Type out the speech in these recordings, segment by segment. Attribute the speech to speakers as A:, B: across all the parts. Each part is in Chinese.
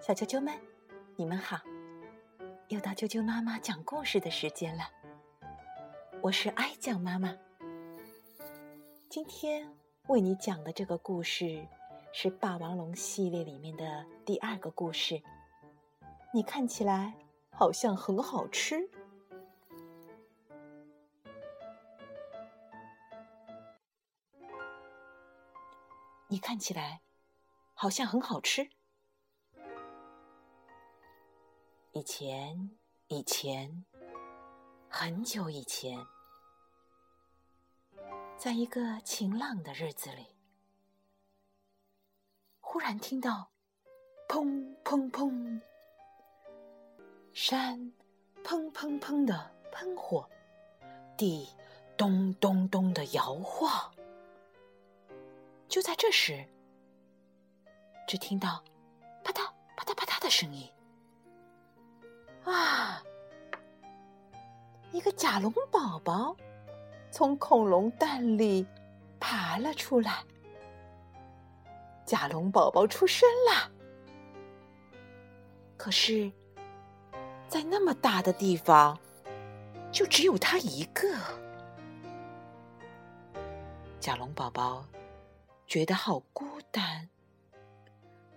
A: 小啾啾们，你们好！又到啾啾妈妈讲故事的时间了。我是爱酱妈妈。今天为你讲的这个故事是《霸王龙》系列里面的第二个故事。你看起来好像很好吃。你看起来好像很好吃。以前，以前，很久以前，在一个晴朗的日子里，忽然听到“砰砰砰”，山“砰砰砰”的喷火，地“咚咚咚”的摇晃。就在这时，只听到“啪嗒啪嗒啪嗒”的声音。啊！一个甲龙宝宝从恐龙蛋里爬了出来。甲龙宝宝出生了，可是，在那么大的地方，就只有他一个。甲龙宝宝觉得好孤单，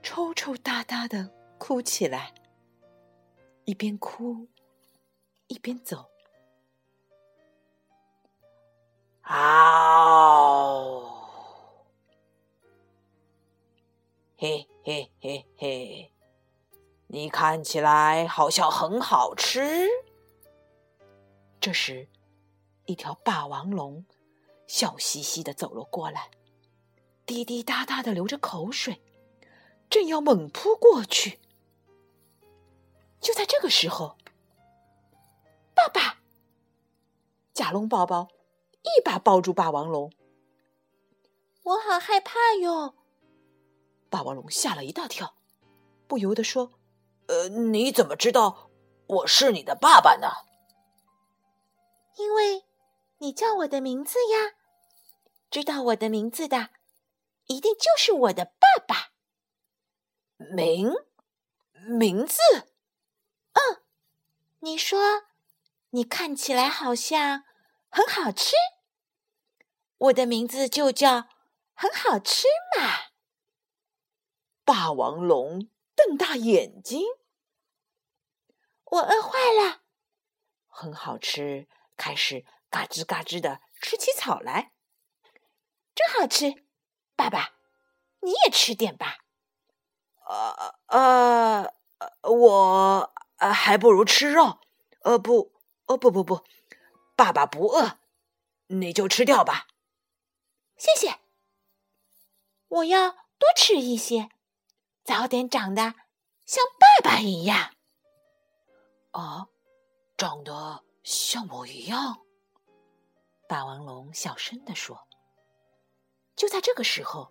A: 抽抽搭搭的哭起来。一边哭，一边走。嗷！嘿嘿嘿嘿，你看起来好像很好吃。这时，一条霸王龙笑嘻嘻的走了过来，滴滴答答的流着口水，正要猛扑过去。就在这个时候，爸爸，甲龙宝宝一把抱住霸王龙，
B: 我好害怕哟！
A: 霸王龙吓了一大跳，不由得说：“呃，你怎么知道我是你的爸爸呢？”
B: 因为你叫我的名字呀，知道我的名字的，一定就是我的爸爸。
A: 名名字。
B: 嗯，你说，你看起来好像很好吃。我的名字就叫很好吃嘛。
A: 霸王龙瞪大眼睛，
B: 我饿坏了。
A: 很好吃，开始嘎吱嘎吱的吃起草来，
B: 真好吃。爸爸，你也吃点吧。
A: 呃呃，我。呃，还不如吃肉。呃，不，呃，不不不，爸爸不饿，你就吃掉吧。
B: 谢谢。我要多吃一些，早点长得像爸爸一样。
A: 啊，长得像我一样？霸王龙小声地说。就在这个时候，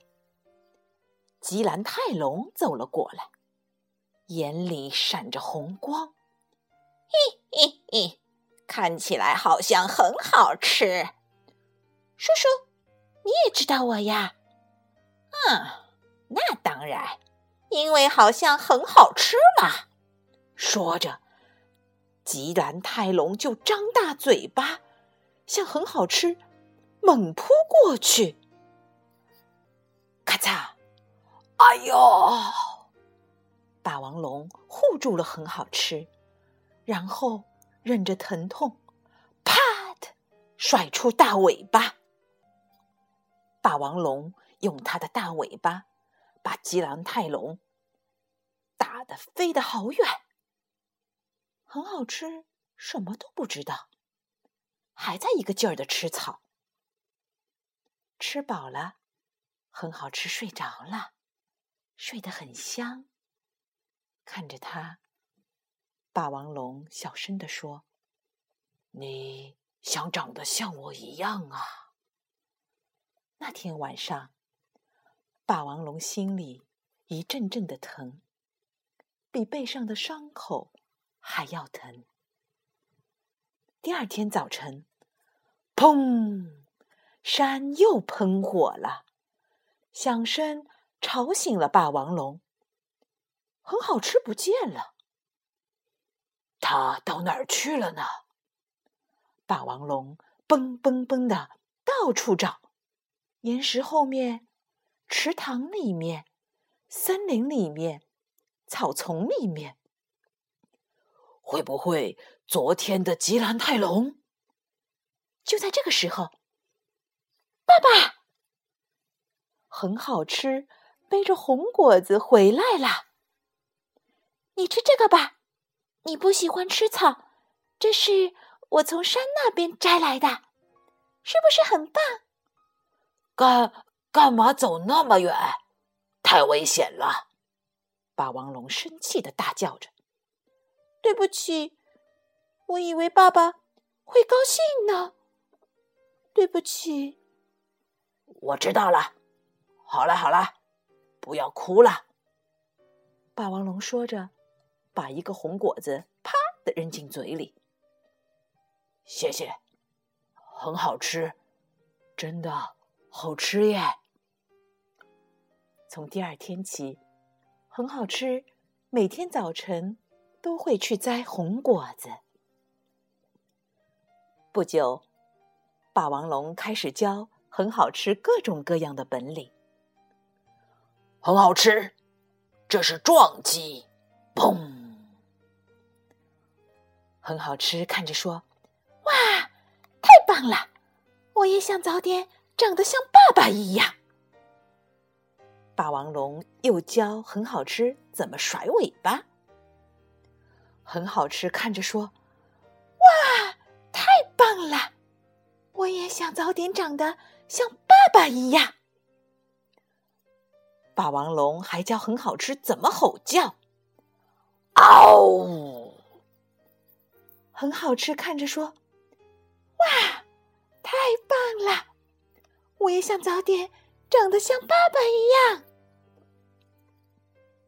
A: 吉兰泰龙走了过来。眼里闪着红光，
B: 嘿嘿嘿，看起来好像很好吃。叔叔，你也知道我呀？
C: 嗯，那当然，因为好像很好吃嘛。
A: 说着，吉兰泰龙就张大嘴巴，向很好吃猛扑过去。咔嚓！哎呦！霸王龙护住了，很好吃，然后忍着疼痛，啪的甩出大尾巴。霸王龙用它的大尾巴把吉兰泰龙打得飞得好远。很好吃，什么都不知道，还在一个劲儿的吃草。吃饱了，很好吃，睡着了，睡得很香。看着他，霸王龙小声地说：“你想长得像我一样啊？”那天晚上，霸王龙心里一阵阵的疼，比背上的伤口还要疼。第二天早晨，砰！山又喷火了，响声吵醒了霸王龙。很好吃不见了。它到哪儿去了呢？霸王龙蹦蹦蹦的到处找，岩石后面、池塘里面、森林里面、草丛里面。会不会昨天的吉兰泰龙？就在这个时候，爸爸很好吃，背着红果子回来了。
B: 你吃这个吧，你不喜欢吃草，这是我从山那边摘来的，是不是很棒？
A: 干干嘛走那么远？太危险了！霸王龙生气的大叫着。
B: 对不起，我以为爸爸会高兴呢。对不起，
A: 我知道了。好了好了，不要哭了。霸王龙说着，把一个红果子啪的扔进嘴里。谢谢，很好吃，真的好吃耶。从第二天起，很好吃，每天早晨都会去摘红果子。不久。霸王龙开始教很好吃各种各样的本领。很好吃，这是撞击，砰！很好吃，看着说：“
B: 哇，太棒了！我也想早点长得像爸爸一样。”
A: 霸王龙又教很好吃怎么甩尾巴。很好吃，看着说：“
B: 哇，太棒了！”我也想早点长得像爸爸一样。
A: 霸王龙还教很好吃怎么吼叫，嗷！很好吃，看着说：“
B: 哇，太棒了！我也想早点长得像爸爸一样。”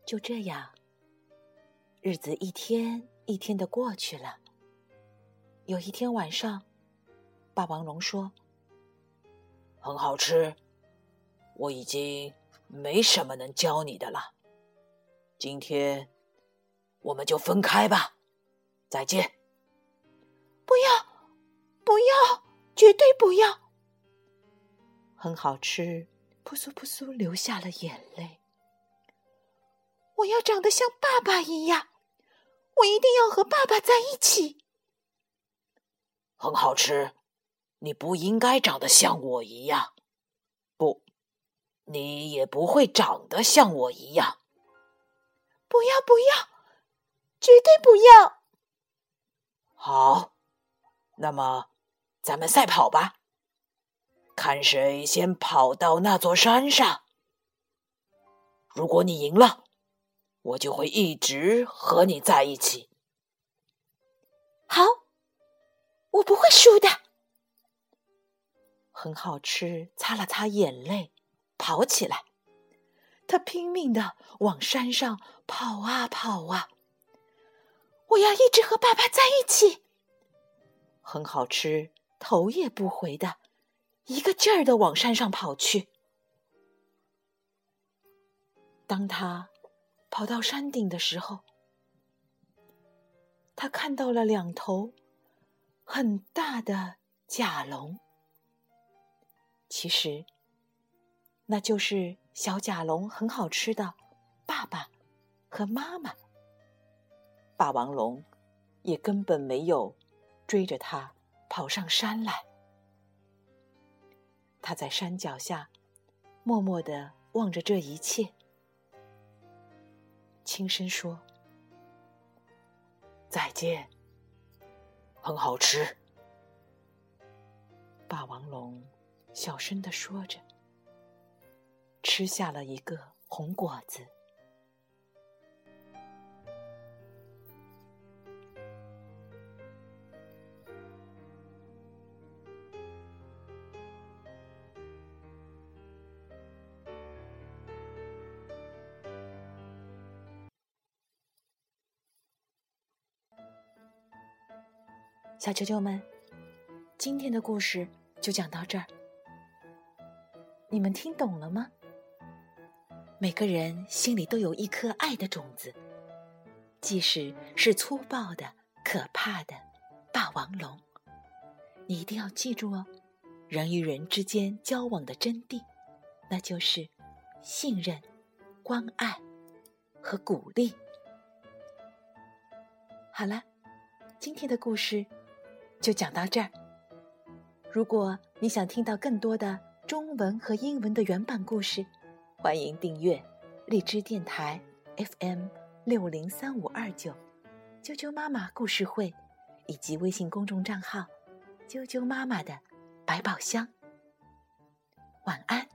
A: 就这样，日子一天一天的过去了。有一天晚上。霸王龙说：“很好吃，我已经没什么能教你的了。今天我们就分开吧，再见。”“
B: 不要，不要，绝对不要！”
A: 很好吃，扑簌扑簌流下了眼泪。
B: 我要长得像爸爸一样，我一定要和爸爸在一起。
A: 很好吃。你不应该长得像我一样，不，你也不会长得像我一样。
B: 不要，不要，绝对不要！
A: 好，那么咱们赛跑吧，看谁先跑到那座山上。如果你赢了，我就会一直和你在一起。
B: 好，我不会输的。
A: 很好吃，擦了擦眼泪，跑起来。他拼命的往山上跑啊跑啊。
B: 我要一直和爸爸在一起。
A: 很好吃，头也不回的，一个劲儿的往山上跑去。当他跑到山顶的时候，他看到了两头很大的甲龙。其实，那就是小甲龙很好吃的爸爸和妈妈。霸王龙也根本没有追着他跑上山来。他在山脚下默默的望着这一切，轻声说：“再见，很好吃。”霸王龙。小声的说着，吃下了一个红果子。小球球们，今天的故事就讲到这儿。你们听懂了吗？每个人心里都有一颗爱的种子。即使是粗暴的、可怕的霸王龙。你一定要记住哦，人与人之间交往的真谛，那就是信任、关爱和鼓励。好了，今天的故事就讲到这儿。如果你想听到更多的中文和英文的原版故事，欢迎订阅荔枝电台 FM 六零三五二九啾啾妈妈故事会以及微信公众账号。啾啾妈妈的百宝箱，晚安。